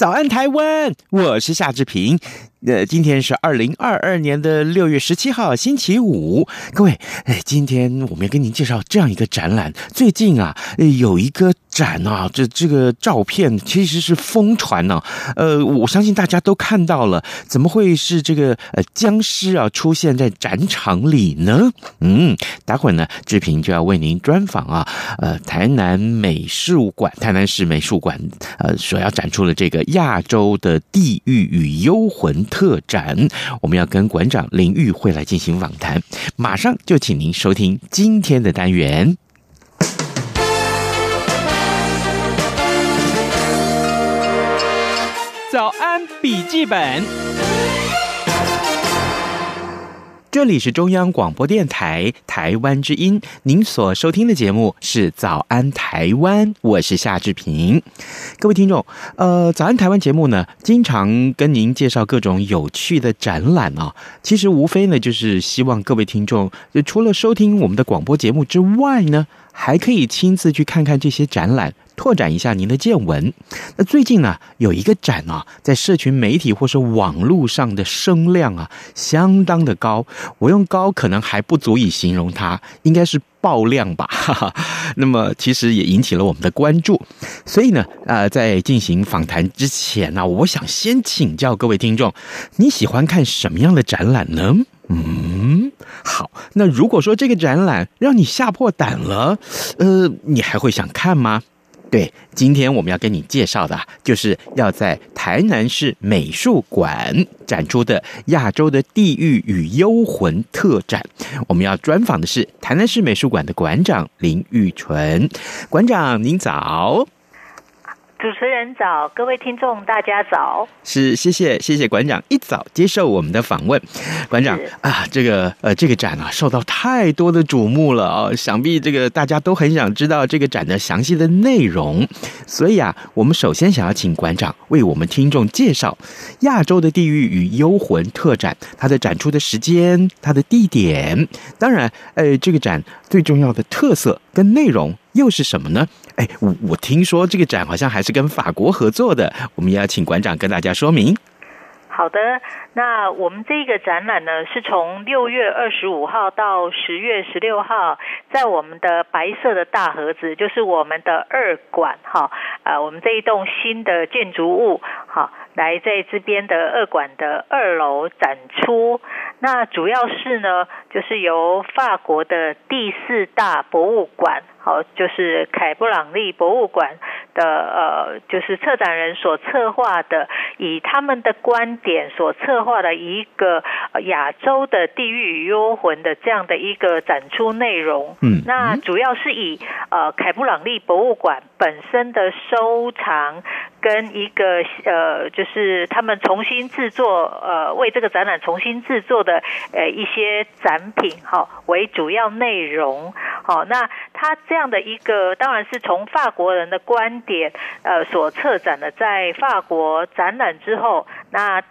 早安台湾，我是夏志平。呃，今天是二零二二年的六月十七号，星期五。各位，哎，今天我们要跟您介绍这样一个展览。最近啊，有一个展啊，这这个照片其实是疯传呢。呃，我相信大家都看到了，怎么会是这个呃僵尸啊出现在展场里呢？嗯，待会呢，志平就要为您专访啊，呃，台南美术馆，台南市美术馆呃所要展出的这个亚洲的地狱与幽魂。特展，我们要跟馆长林玉慧来进行访谈。马上就请您收听今天的单元《早安笔记本》。这里是中央广播电台台湾之音，您所收听的节目是《早安台湾》，我是夏志平。各位听众，呃，《早安台湾》节目呢，经常跟您介绍各种有趣的展览啊。其实无非呢，就是希望各位听众，除了收听我们的广播节目之外呢，还可以亲自去看看这些展览。拓展一下您的见闻。那最近呢，有一个展啊，在社群媒体或是网络上的声量啊，相当的高。我用高可能还不足以形容它，应该是爆量吧。哈哈。那么其实也引起了我们的关注。所以呢，呃，在进行访谈之前呢，我想先请教各位听众，你喜欢看什么样的展览呢？嗯，好。那如果说这个展览让你吓破胆了，呃，你还会想看吗？对，今天我们要跟你介绍的，就是要在台南市美术馆展出的亚洲的地域与幽魂特展。我们要专访的是台南市美术馆的馆长林玉纯。馆长您早。主持人早，各位听众大家早。是，谢谢谢谢馆长一早接受我们的访问。馆长啊，这个呃这个展啊受到太多的瞩目了哦，想必这个大家都很想知道这个展的详细的内容。所以啊，我们首先想要请馆长为我们听众介绍亚洲的地狱与幽魂特展，它的展出的时间、它的地点，当然，呃，这个展最重要的特色跟内容又是什么呢？哎，我我听说这个展好像还是跟法国合作的，我们要请馆长跟大家说明。好的，那我们这个展览呢，是从六月二十五号到十月十六号，在我们的白色的大盒子，就是我们的二馆哈，啊，我们这一栋新的建筑物，好，来在这边的二馆的二楼展出。那主要是呢，就是由法国的第四大博物馆，好，就是凯布朗利博物馆的呃，就是策展人所策划的，以他们的观点所策划的一个亚洲的地狱与幽魂的这样的一个展出内容。嗯，那主要是以呃凯布朗利博物馆本身的收藏跟一个呃，就是他们重新制作呃，为这个展览重新制作的。呃一些展品哈为主要内容好，那他这样的一个当然是从法国人的观点呃所策展的，在法国展览之后那。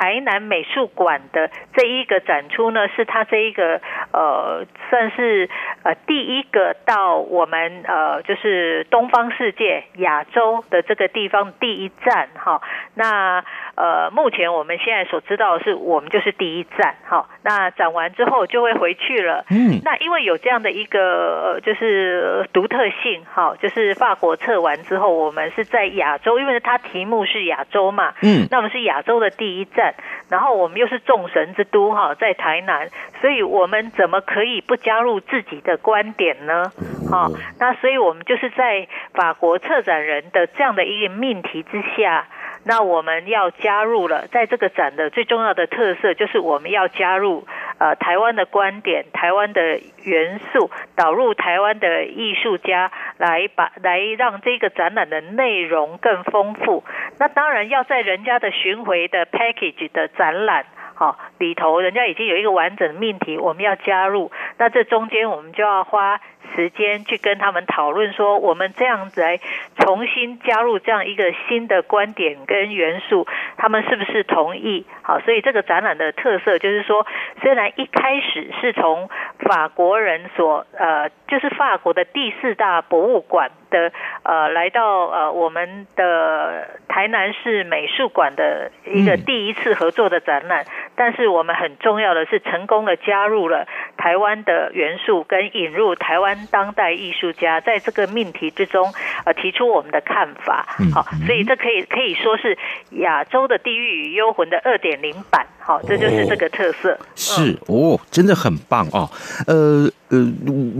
台南美术馆的这一个展出呢，是他这一个呃，算是呃第一个到我们呃，就是东方世界亚洲的这个地方第一站哈。那呃，目前我们现在所知道的是，我们就是第一站哈。那展完之后就会回去了。嗯。那因为有这样的一个就是独特性哈，就是法国测完之后，我们是在亚洲，因为它题目是亚洲嘛。嗯。那我们是亚洲的第一站。然后我们又是众神之都哈，在台南，所以我们怎么可以不加入自己的观点呢？好，那所以我们就是在法国策展人的这样的一个命题之下，那我们要加入了，在这个展的最重要的特色就是我们要加入呃台湾的观点、台湾的元素导入台湾的艺术家，来把来让这个展览的内容更丰富。那当然要在人家的巡回的 package 的展览。好，里头人家已经有一个完整的命题，我们要加入，那这中间我们就要花时间去跟他们讨论，说我们这样子来重新加入这样一个新的观点跟元素，他们是不是同意？好，所以这个展览的特色就是说，虽然一开始是从法国人所呃，就是法国的第四大博物馆的呃，来到呃我们的台南市美术馆的一个第一次合作的展览。但是我们很重要的是，成功的加入了台湾的元素，跟引入台湾当代艺术家，在这个命题之中，呃，提出我们的看法。好，所以这可以可以说是亚洲的地狱与幽魂的二点零版。好，这就是这个特色。哦是哦，真的很棒哦。呃呃，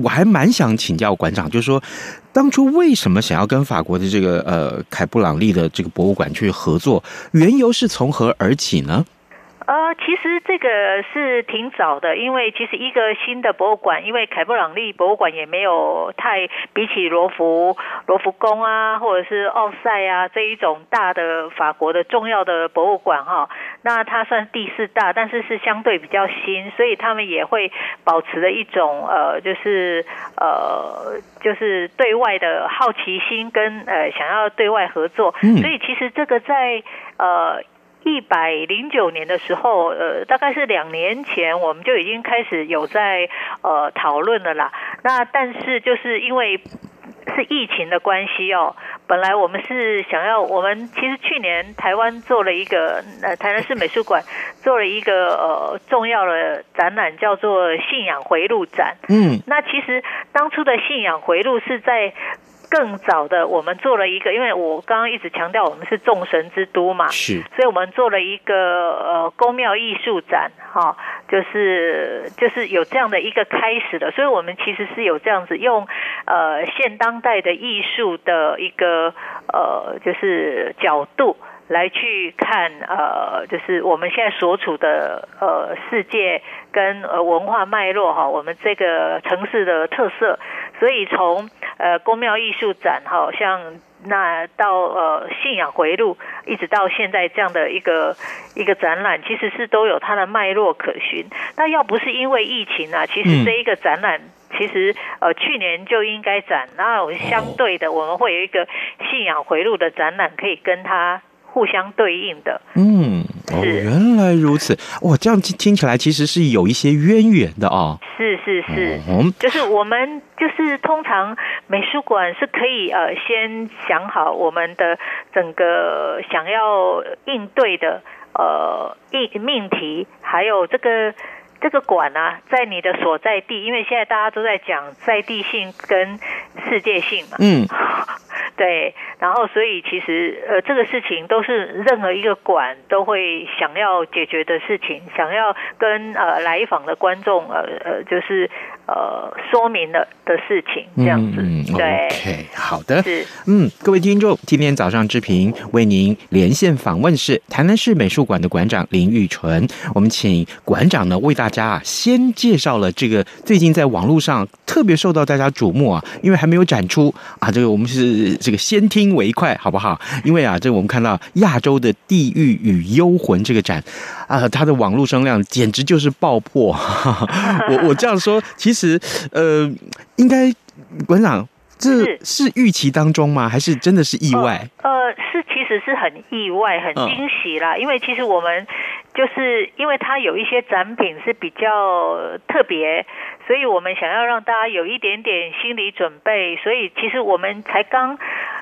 我还蛮想请教馆长，就是说，当初为什么想要跟法国的这个呃凯布朗利的这个博物馆去合作？缘由是从何而起呢？呃，其实这个是挺早的，因为其实一个新的博物馆，因为凯布朗利博物馆也没有太比起罗浮罗浮宫啊，或者是奥赛啊这一种大的法国的重要的博物馆哈，那它算第四大，但是是相对比较新，所以他们也会保持着一种呃，就是呃，就是对外的好奇心跟呃想要对外合作，所以其实这个在呃。一百零九年的时候，呃，大概是两年前，我们就已经开始有在呃讨论了啦。那但是就是因为是疫情的关系哦，本来我们是想要，我们其实去年台湾做了一个呃台南市美术馆做了一个呃重要的展览，叫做信仰回路展。嗯，那其实当初的信仰回路是在。更早的，我们做了一个，因为我刚刚一直强调我们是众神之都嘛，是，所以我们做了一个呃宫庙艺术展，哈，就是就是有这样的一个开始的，所以我们其实是有这样子用呃现当代的艺术的一个呃就是角度。来去看，呃，就是我们现在所处的呃世界跟呃文化脉络哈，我们这个城市的特色，所以从呃宫庙艺术展哈，像那到呃信仰回路，一直到现在这样的一个一个展览，其实是都有它的脉络可循。那要不是因为疫情啊，其实这一个展览其实呃去年就应该展，然后相对的我们会有一个信仰回路的展览，可以跟它。互相对应的，嗯，哦，原来如此，哇，这样听听起来其实是有一些渊源的哦。是是是，嗯，就是我们就是通常美术馆是可以呃先想好我们的整个想要应对的呃命命题，还有这个这个馆啊，在你的所在地，因为现在大家都在讲在地性跟世界性嘛，嗯。对，然后所以其实呃，这个事情都是任何一个馆都会想要解决的事情，想要跟呃来访的观众呃呃，就是呃说明了的事情，这样子。嗯、对，OK，好的，是，嗯，各位听众，今天早上之平为您连线访问是台南市美术馆的馆长林玉纯，我们请馆长呢为大家啊先介绍了这个最近在网络上特别受到大家瞩目啊，因为还没有展出啊，这个我们是。这个先听为快，好不好？因为啊，这个我们看到亚洲的地狱与幽魂这个展啊，它的网络声量简直就是爆破。我我这样说，其实呃，应该馆长这是预期当中吗？还是真的是意外？呃，呃，是，其实是很意外、很惊喜啦。嗯、因为其实我们就是因为它有一些展品是比较特别。所以我们想要让大家有一点点心理准备，所以其实我们才刚，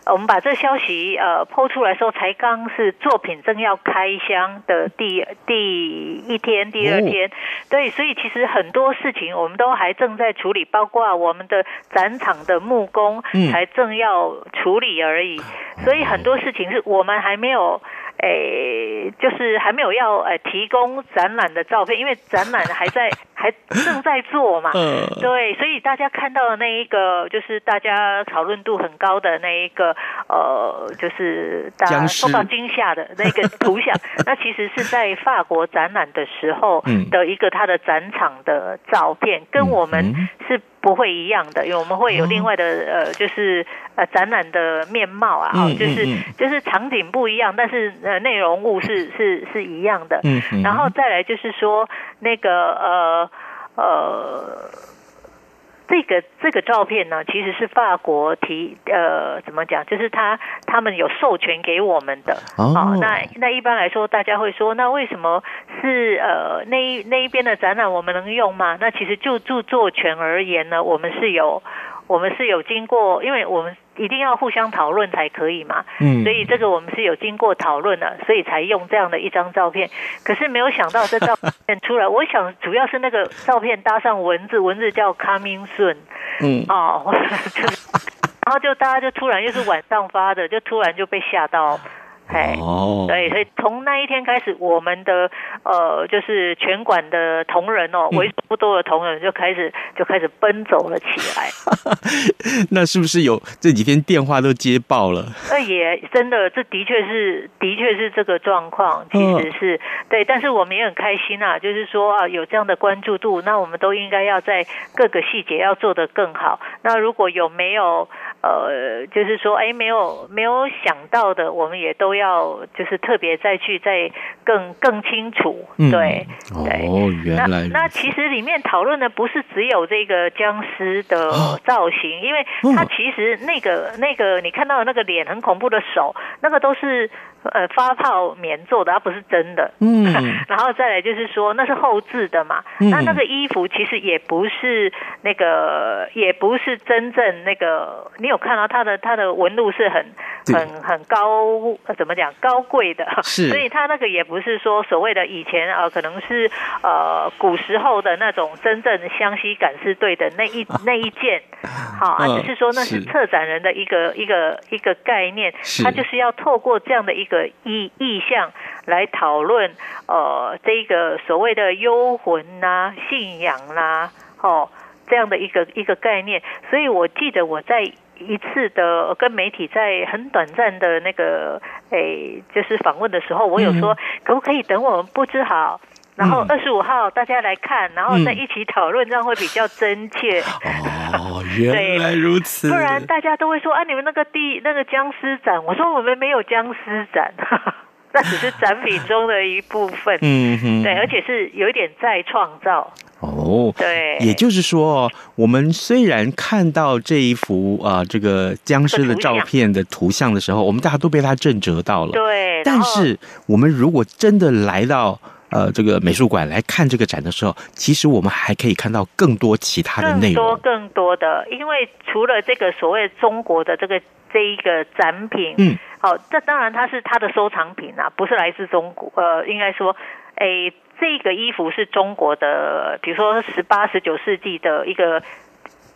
我们把这消息呃抛出来的时候，才刚是作品正要开箱的第第一天、第二天，对，所以其实很多事情我们都还正在处理，包括我们的展场的木工才正要处理而已，所以很多事情是我们还没有。诶，就是还没有要呃提供展览的照片，因为展览还在还正在做嘛。嗯，对，所以大家看到的那一个，就是大家讨论度很高的那一个，呃，就是大家受到惊吓的那个图像，那其实是在法国展览的时候的一个它的展场的照片，跟我们是。不会一样的，因为我们会有另外的呃，就是呃展览的面貌啊，嗯、就是就是场景不一样，但是呃内容物是是是一样的。嗯，然后再来就是说那个呃呃。呃这个这个照片呢，其实是法国提呃，怎么讲？就是他他们有授权给我们的。哦，哦，那那一般来说，大家会说，那为什么是呃那一那一边的展览我们能用吗？那其实就著作权而言呢，我们是有。我们是有经过，因为我们一定要互相讨论才可以嘛，嗯，所以这个我们是有经过讨论的，所以才用这样的一张照片。可是没有想到这照片出来，我想主要是那个照片搭上文字，文字叫 coming soon，嗯，哦，然后就大家就突然又是晚上发的，就突然就被吓到。哦，对，所以从那一天开始，我们的呃，就是全馆的同仁哦，为数不多的同仁就开始就开始奔走了起来。那是不是有这几天电话都接爆了？那 也真的，这的确是的确是这个状况，其实是、哦、对，但是我们也很开心啊，就是说啊，有这样的关注度，那我们都应该要在各个细节要做得更好。那如果有没有？呃，就是说，哎，没有没有想到的，我们也都要就是特别再去再更更清楚，对、嗯、对。哦，原来那那其实里面讨论的不是只有这个僵尸的造型，哦、因为它其实那个那个你看到的那个脸很恐怖的手，那个都是。呃，发泡棉做的，它不是真的。嗯，然后再来就是说，那是后制的嘛。嗯，那那个衣服其实也不是那个，也不是真正那个。你有看到它的它的纹路是很很很高，怎么讲高贵的？是，所以它那个也不是说所谓的以前啊，可能是呃古时候的那种真正湘西赶尸队的那一那一件。好，啊，只是说那是策展人的一个一个一个概念，他就是要透过这样的一个。的意意向来讨论，呃，这个所谓的幽魂呐、啊、信仰啦、啊，哦，这样的一个一个概念。所以我记得我在一次的跟媒体在很短暂的那个，诶，就是访问的时候，我有说，可不可以等我们布置好，然后二十五号大家来看，然后再一起讨论，这样会比较真切。哦，原来如此。不然大家都会说啊，你们那个地那个僵尸展，我说我们没有僵尸展，那只是展品中的一部分。嗯哼，对，而且是有一点再创造。哦，对，也就是说，我们虽然看到这一幅啊、呃、这个僵尸的照片的图像的时候，我们大家都被它震折到了。对，但是我们如果真的来到。呃，这个美术馆来看这个展的时候，其实我们还可以看到更多其他的内容，更多更多的。因为除了这个所谓中国的这个这一个展品，嗯，好，这当然它是它的收藏品啊，不是来自中国。呃，应该说，诶，这个衣服是中国的，比如说十八、十九世纪的一个。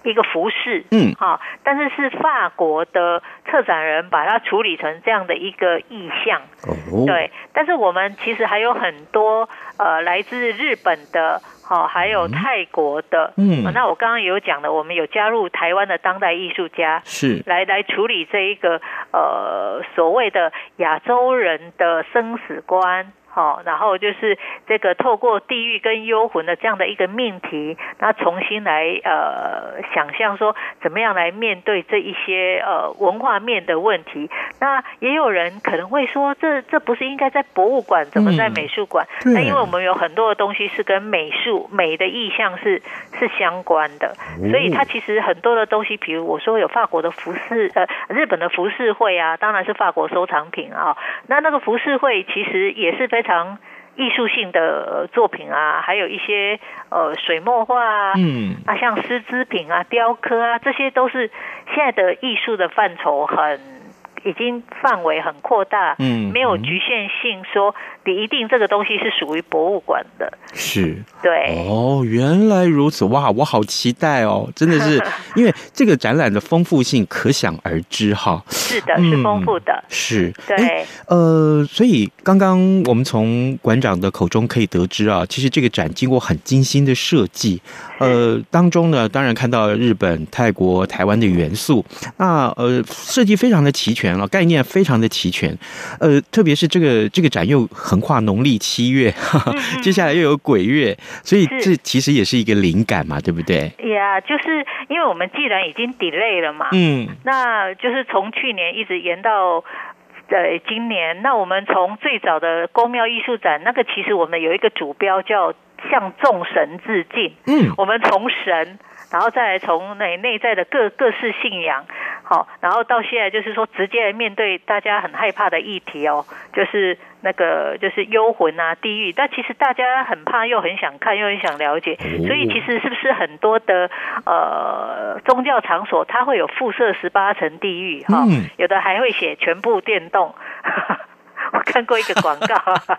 一个服饰，嗯，好，但是是法国的策展人把它处理成这样的一个意象，哦，对。但是我们其实还有很多呃来自日本的，好，还有泰国的，嗯，那我刚刚有讲的，我们有加入台湾的当代艺术家，是。来来处理这一个呃所谓的亚洲人的生死观。好，然后就是这个透过地狱跟幽魂的这样的一个命题，那重新来呃想象说怎么样来面对这一些呃文化面的问题。那也有人可能会说，这这不是应该在博物馆，怎么在美术馆？那、嗯、因为我们有很多的东西是跟美术美的意象是是相关的，所以它其实很多的东西，比如我说有法国的服饰呃日本的服饰会啊，当然是法国收藏品啊。那那个服饰会其实也是非常艺术性的作品啊，还有一些呃水墨画啊，嗯。啊，像丝织品啊、雕刻啊，这些都是现在的艺术的范畴很已经范围很扩大，嗯，没有局限性，说你一定这个东西是属于博物馆的，是，对，哦，原来如此，哇，我好期待哦，真的是，因为这个展览的丰富性可想而知哈，是的，是丰富的，嗯、是，对，呃，所以刚刚我们从馆长的口中可以得知啊，其实这个展经过很精心的设计，呃，当中呢，当然看到日本、泰国、台湾的元素，那呃，设计非常的齐全。概念非常的齐全，呃，特别是这个这个展又横跨农历七月，哈哈，接下来又有鬼月，所以这其实也是一个灵感嘛，对不对？呀，yeah, 就是因为我们既然已经 delay 了嘛，嗯，那就是从去年一直延到呃今年，那我们从最早的宫庙艺术展，那个其实我们有一个主标叫向众神致敬，嗯，我们从神。然后再来从内内在的各各式信仰，好，然后到现在就是说直接来面对大家很害怕的议题哦，就是那个就是幽魂啊、地狱，但其实大家很怕又很想看又很想了解，所以其实是不是很多的呃宗教场所它会有附设十八层地狱哈，有的还会写全部电动，我看过一个广告。啊，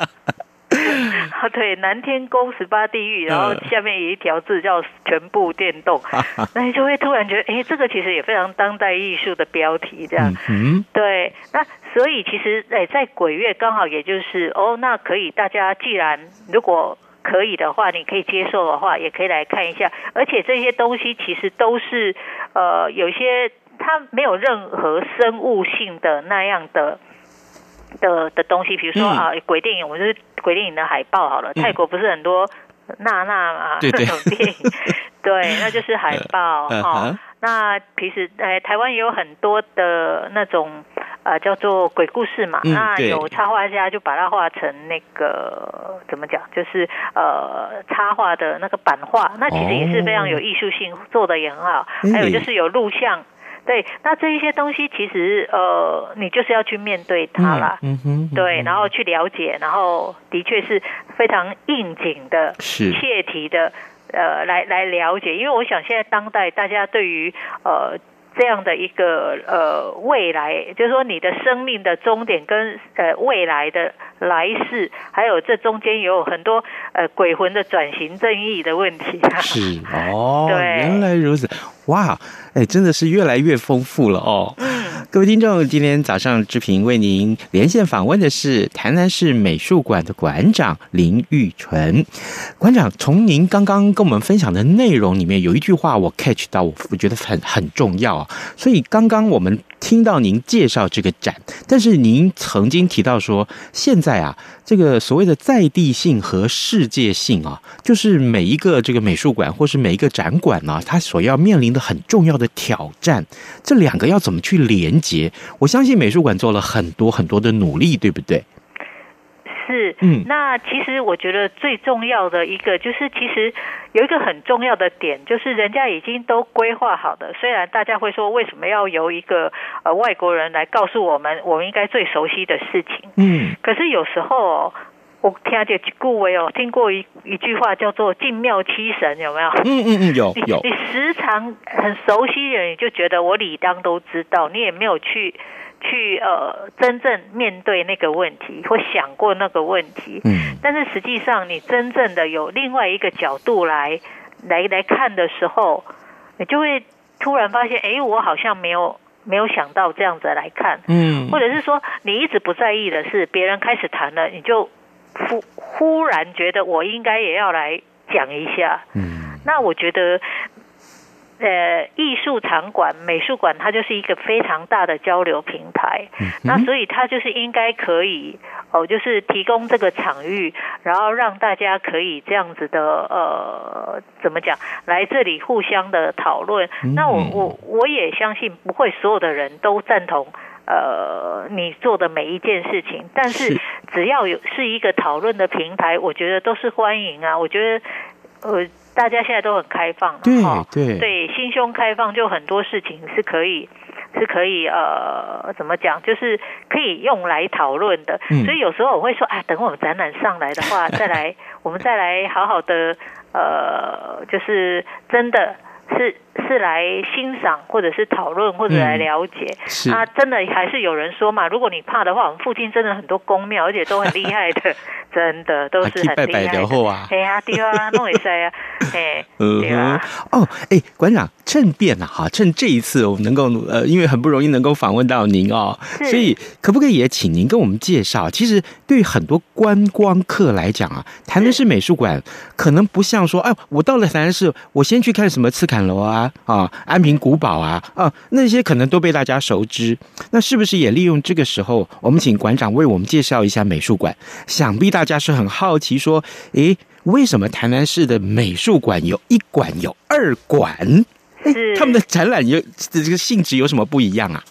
对，南天宫十八地狱，然后下面有一条字叫“全部电动”，那你就会突然觉得，哎，这个其实也非常当代艺术的标题，这样。嗯，对，那所以其实，哎，在鬼月刚好也就是，哦，那可以，大家既然如果可以的话，你可以接受的话，也可以来看一下。而且这些东西其实都是，呃，有些它没有任何生物性的那样的。的的东西，比如说、嗯、啊，鬼电影，我们就是鬼电影的海报好了。嗯、泰国不是很多娜娜啊那种电影，对，那就是海报哈、呃哦。那平时哎，台湾也有很多的那种呃叫做鬼故事嘛。嗯、那有插画家就把它画成那个怎么讲，就是呃插画的那个版画，那其实也是非常有艺术性，做的也很好。哦、还有就是有录像。对，那这一些东西其实呃，你就是要去面对它啦，嗯哼，对，然后去了解，然后的确是非常应景的、是切题的，呃，来来了解，因为我想现在当代大家对于呃。这样的一个呃未来，就是说你的生命的终点跟呃未来的来世，还有这中间有很多呃鬼魂的转型正义的问题。是 哦，对，原来如此，哇，哎，真的是越来越丰富了哦。嗯，各位听众，今天早上志平为您连线访问的是台南市美术馆的馆长林玉纯馆长。从您刚刚跟我们分享的内容里面，有一句话我 catch 到，我我觉得很很重要啊。所以刚刚我们听到您介绍这个展，但是您曾经提到说，现在啊，这个所谓的在地性和世界性啊，就是每一个这个美术馆或是每一个展馆呢，它所要面临的很重要的挑战，这两个要怎么去连接？我相信美术馆做了很多很多的努力，对不对？是，嗯，那其实我觉得最重要的一个就是，其实有一个很重要的点，就是人家已经都规划好的。虽然大家会说，为什么要由一个呃外国人来告诉我们，我们应该最熟悉的事情，嗯，可是有时候我听见顾维哦，听过一一句话叫做“进庙七神”，有没有？嗯嗯嗯，有 有。你时常很熟悉的人，你就觉得我理当都知道，你也没有去。去呃，真正面对那个问题，或想过那个问题，嗯，但是实际上你真正的有另外一个角度来来来看的时候，你就会突然发现，哎，我好像没有没有想到这样子来看，嗯，或者是说你一直不在意的是别人开始谈了，你就忽忽然觉得我应该也要来讲一下，嗯，那我觉得。呃，艺术场馆、美术馆，它就是一个非常大的交流平台。嗯、那所以它就是应该可以哦，就是提供这个场域，然后让大家可以这样子的呃，怎么讲，来这里互相的讨论。嗯、那我我我也相信，不会所有的人都赞同呃你做的每一件事情，但是只要有是一个讨论的平台，我觉得都是欢迎啊。我觉得呃。大家现在都很开放，对对对，心胸开放，就很多事情是可以是可以呃，怎么讲，就是可以用来讨论的。嗯、所以有时候我会说，啊，等我们展览上来的话，再来，我们再来好好的呃，就是真的是是来欣赏或者是讨论或者来了解。嗯、是啊，真的还是有人说嘛，如果你怕的话，我们附近真的很多宫庙，而且都很厉害的，真的都是很厉害的。啊，哎呀，对啊，弄一下啊，哎，对啊。哦，哎，馆长，趁便啊，哈，趁这一次我们能够呃，因为很不容易能够访问到您哦，所以可不可以也请您跟我们介绍？其实对于很多观光客来讲啊，台南市美术馆可能不像说，哎，我到了台南市，我先去看什么赤崁楼啊，啊，安平古堡啊，啊，那些可能都被大家熟知。那是不是也利用这个时候，我们请馆长为我们介绍一下美术馆？想必大家是很好奇，说，诶，为什么台南市的美术馆有一馆有二馆？诶，他们的展览有这个性质有什么不一样啊？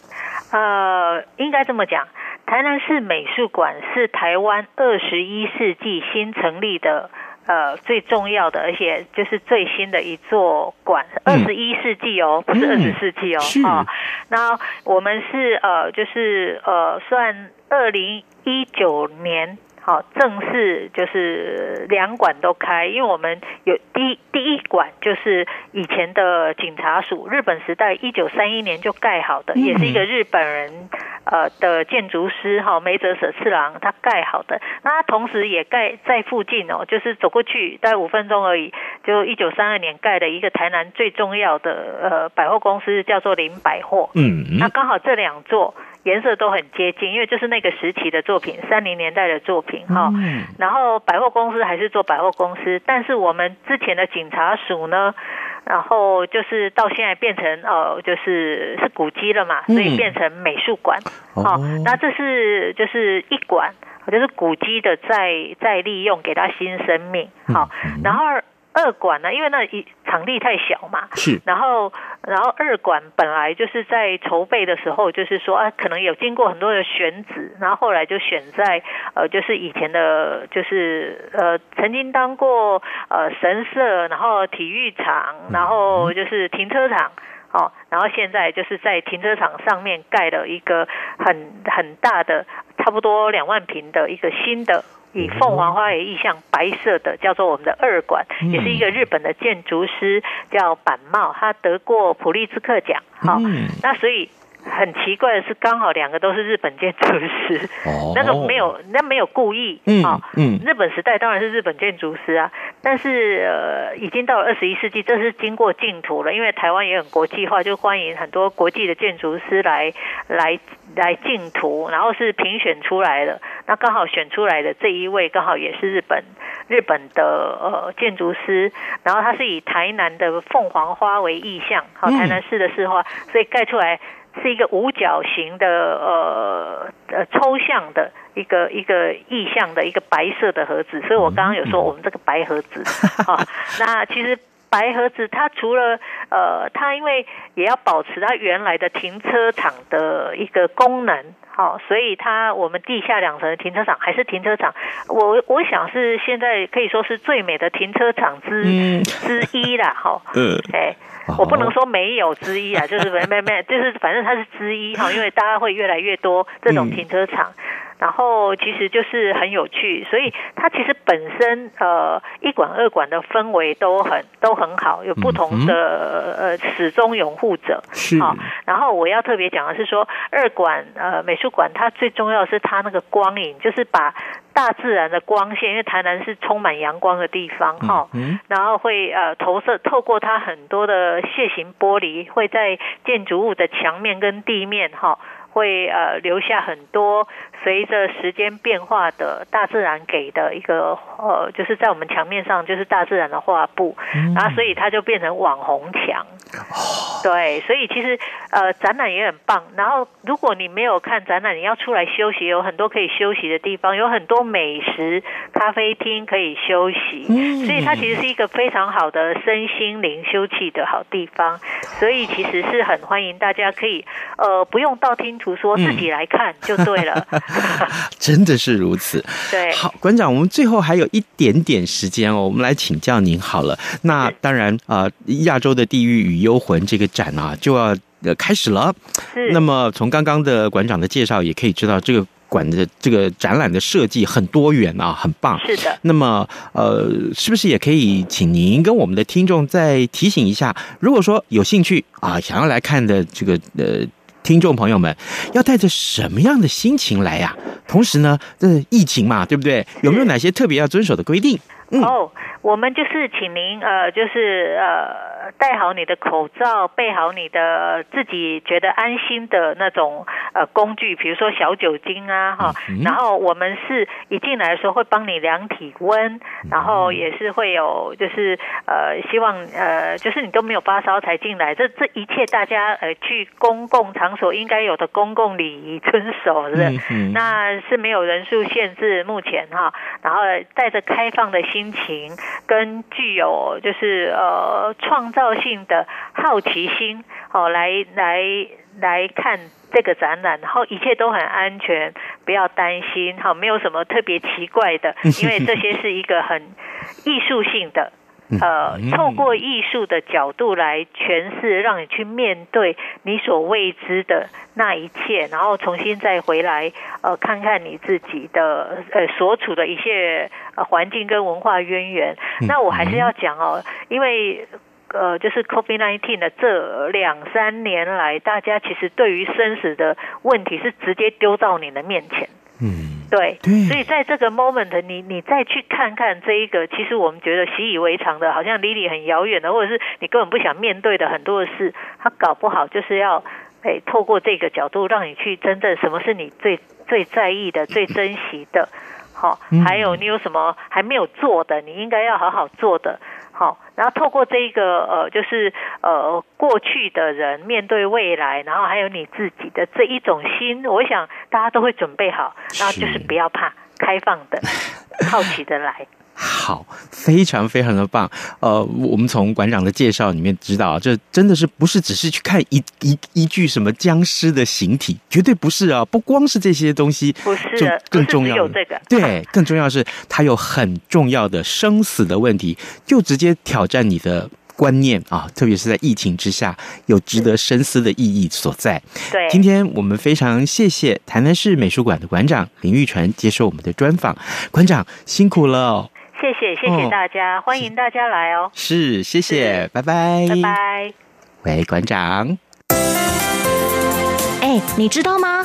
呃，应该这么讲，台南市美术馆是台湾二十一世纪新成立的。呃，最重要的，而且就是最新的一座馆，二十一世纪哦，不是二十世纪哦，啊、嗯，那我们是呃，就是呃，算二零一九年。好，正式就是两馆都开，因为我们有第一第一馆就是以前的警察署，日本时代一九三一年就盖好的，也是一个日本人呃的建筑师哈梅泽舍次郎他盖好的，那他同时也盖在附近哦，就是走过去大概五分钟而已，就一九三二年盖的一个台南最重要的呃百货公司叫做林百货，嗯，那刚好这两座。颜色都很接近，因为就是那个时期的作品，三零年代的作品哈。嗯。然后百货公司还是做百货公司，但是我们之前的警察署呢，然后就是到现在变成呃，就是是古迹了嘛，所以变成美术馆。好，嗯，那这是就是一馆，就是古迹的再再利用，给它新生命。好，然后。二馆呢，因为那一场地太小嘛，是。然后，然后二馆本来就是在筹备的时候，就是说啊，可能有经过很多的选址，然后后来就选在呃，就是以前的，就是呃，曾经当过呃神社，然后体育场，然后就是停车场，哦，然后现在就是在停车场上面盖了一个很很大的，差不多两万平的一个新的。以凤凰花为意象，白色的叫做我们的二馆，也是一个日本的建筑师叫板茂，他得过普利兹克奖。好，那所以。很奇怪的是，刚好两个都是日本建筑师，哦、那个没有，那没有故意，嗯、哦、嗯，日本时代当然是日本建筑师啊，但是呃，已经到了二十一世纪，这是经过净土了，因为台湾也很国际化，就欢迎很多国际的建筑师来来来净土，然后是评选出来的，那刚好选出来的这一位刚好也是日本日本的呃建筑师，然后他是以台南的凤凰花为意象，好，台南市的市花，所以盖出来。是一个五角形的呃呃抽象的一个一个意象的一个白色的盒子，所以我刚刚有说我们这个白盒子。哈，那其实白盒子它除了呃它因为也要保持它原来的停车场的一个功能，好，所以它我们地下两层的停车场还是停车场，我我想是现在可以说是最美的停车场之之一啦，哈，嗯，哎。我不能说没有之一啊，就是没没没，就是反正它是之一哈，因为大家会越来越多这种停车场。然后其实就是很有趣，所以它其实本身呃一馆二馆的氛围都很都很好，有不同的呃始终拥护者。好，然后我要特别讲的是说二馆呃美术馆它最重要的是它那个光影，就是把大自然的光线，因为台南是充满阳光的地方哈，然后会呃投射透过它很多的楔形玻璃，会在建筑物的墙面跟地面哈。会呃留下很多随着时间变化的大自然给的一个呃，就是在我们墙面上就是大自然的画布，嗯、然后所以它就变成网红墙。哦、对，所以其实呃展览也很棒。然后如果你没有看展览，你要出来休息，有很多可以休息的地方，有很多美食咖啡厅可以休息。嗯、所以它其实是一个非常好的身心灵休憩的好地方。所以其实是很欢迎大家可以呃不用道听。途说自己来看就对了，嗯、真的是如此。对，好，馆长，我们最后还有一点点时间哦，我们来请教您好了。那当然啊，亚洲的地域与幽魂这个展啊，就要呃开始了。是。那么从刚刚的馆长的介绍也可以知道，这个馆的这个展览的设计很多元啊，很棒。是的。那么，呃，是不是也可以请您跟我们的听众再提醒一下，如果说有兴趣啊，想要来看的这个呃听众朋友们，要带着什么样的心情来呀？同时呢，这疫情嘛，对不对？有没有哪些特别要遵守的规定？嗯。哦，我们就是请您呃，就是呃。戴好你的口罩，备好你的自己觉得安心的那种呃工具，比如说小酒精啊哈。然后我们是一进来的时候会帮你量体温，然后也是会有就是呃希望呃就是你都没有发烧才进来，这这一切大家呃去公共场所应该有的公共礼仪遵守是，那是没有人数限制目前哈。然后带着开放的心心情，跟具有就是呃创造性的好奇心，哦，来来来看这个展览，然后一切都很安全，不要担心，好，没有什么特别奇怪的，因为这些是一个很艺术性的。呃，透过艺术的角度来诠释，让你去面对你所未知的那一切，然后重新再回来，呃，看看你自己的呃所处的一些呃环境跟文化渊源。那我还是要讲哦，因为呃，就是 COVID-19 的这两三年来，大家其实对于生死的问题是直接丢到你的面前。嗯。对，所以在这个 moment，你你再去看看这一个，其实我们觉得习以为常的，好像离你很遥远的，或者是你根本不想面对的很多的事，它搞不好就是要哎透过这个角度，让你去真正什么是你最最在意的、最珍惜的，好，还有你有什么还没有做的，你应该要好好做的。好，然后透过这一个呃，就是呃过去的人面对未来，然后还有你自己的这一种心，我想大家都会准备好，然后就是不要怕，开放的、好奇的来。好，非常非常的棒。呃，我们从馆长的介绍里面知道，这真的是不是只是去看一一一具什么僵尸的形体，绝对不是啊！不光是这些东西，不是，就更重要的，这个对，更重要的是它有很重要的生死的问题，就直接挑战你的观念啊！特别是在疫情之下，有值得深思的意义所在。对，今天我们非常谢谢台南市美术馆的馆长林玉纯接受我们的专访，馆长辛苦了。谢谢，谢谢大家，哦、欢迎大家来哦。是，谢谢，拜拜，拜拜。喂，馆长。哎，你知道吗？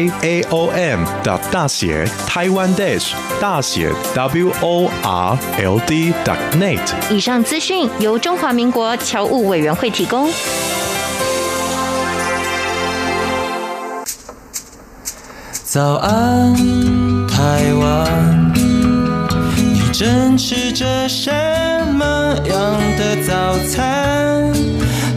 A O M 的大写台湾 dash 大写 W O R L D net。以上资讯由中华民国侨务委员会提供。早安，台湾，你正吃着什么样的早餐？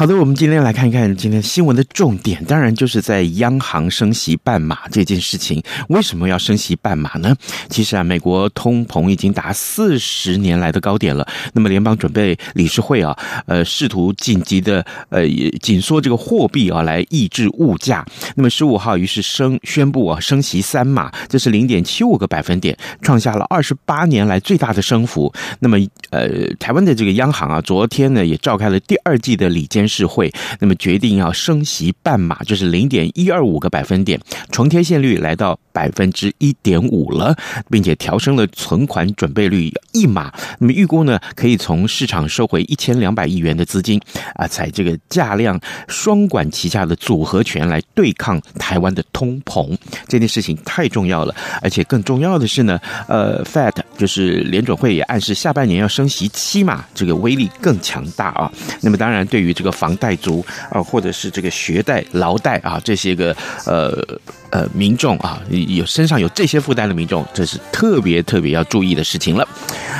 好的，我们今天来看一看今天新闻的重点，当然就是在央行升息半码这件事情。为什么要升息半码呢？其实啊，美国通膨已经达四十年来的高点了。那么联邦准备理事会啊，呃，试图紧急的呃紧缩这个货币啊，来抑制物价。那么十五号于是升宣布啊，升息三码，这是零点七五个百分点，创下了二十八年来最大的升幅。那么呃，台湾的这个央行啊，昨天呢也召开了第二季的理监。事会，那么决定要升息半码，就是零点一二五个百分点，重贴现率来到百分之一点五了，并且调升了存款准备率一码。那么预估呢，可以从市场收回一千两百亿元的资金啊，采这个价量双管齐下的组合拳来对抗台湾的通膨。这件事情太重要了，而且更重要的是呢，呃，Fed 就是联准会也暗示下半年要升息七码，这个威力更强大啊。那么当然，对于这个房贷族啊，或者是这个学贷、劳贷啊这些个呃呃民众啊，有身上有这些负担的民众，这是特别特别要注意的事情了。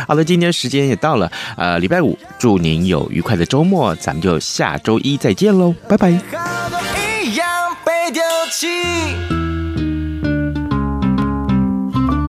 好了，今天时间也到了，呃，礼拜五，祝您有愉快的周末，咱们就下周一再见喽，拜拜。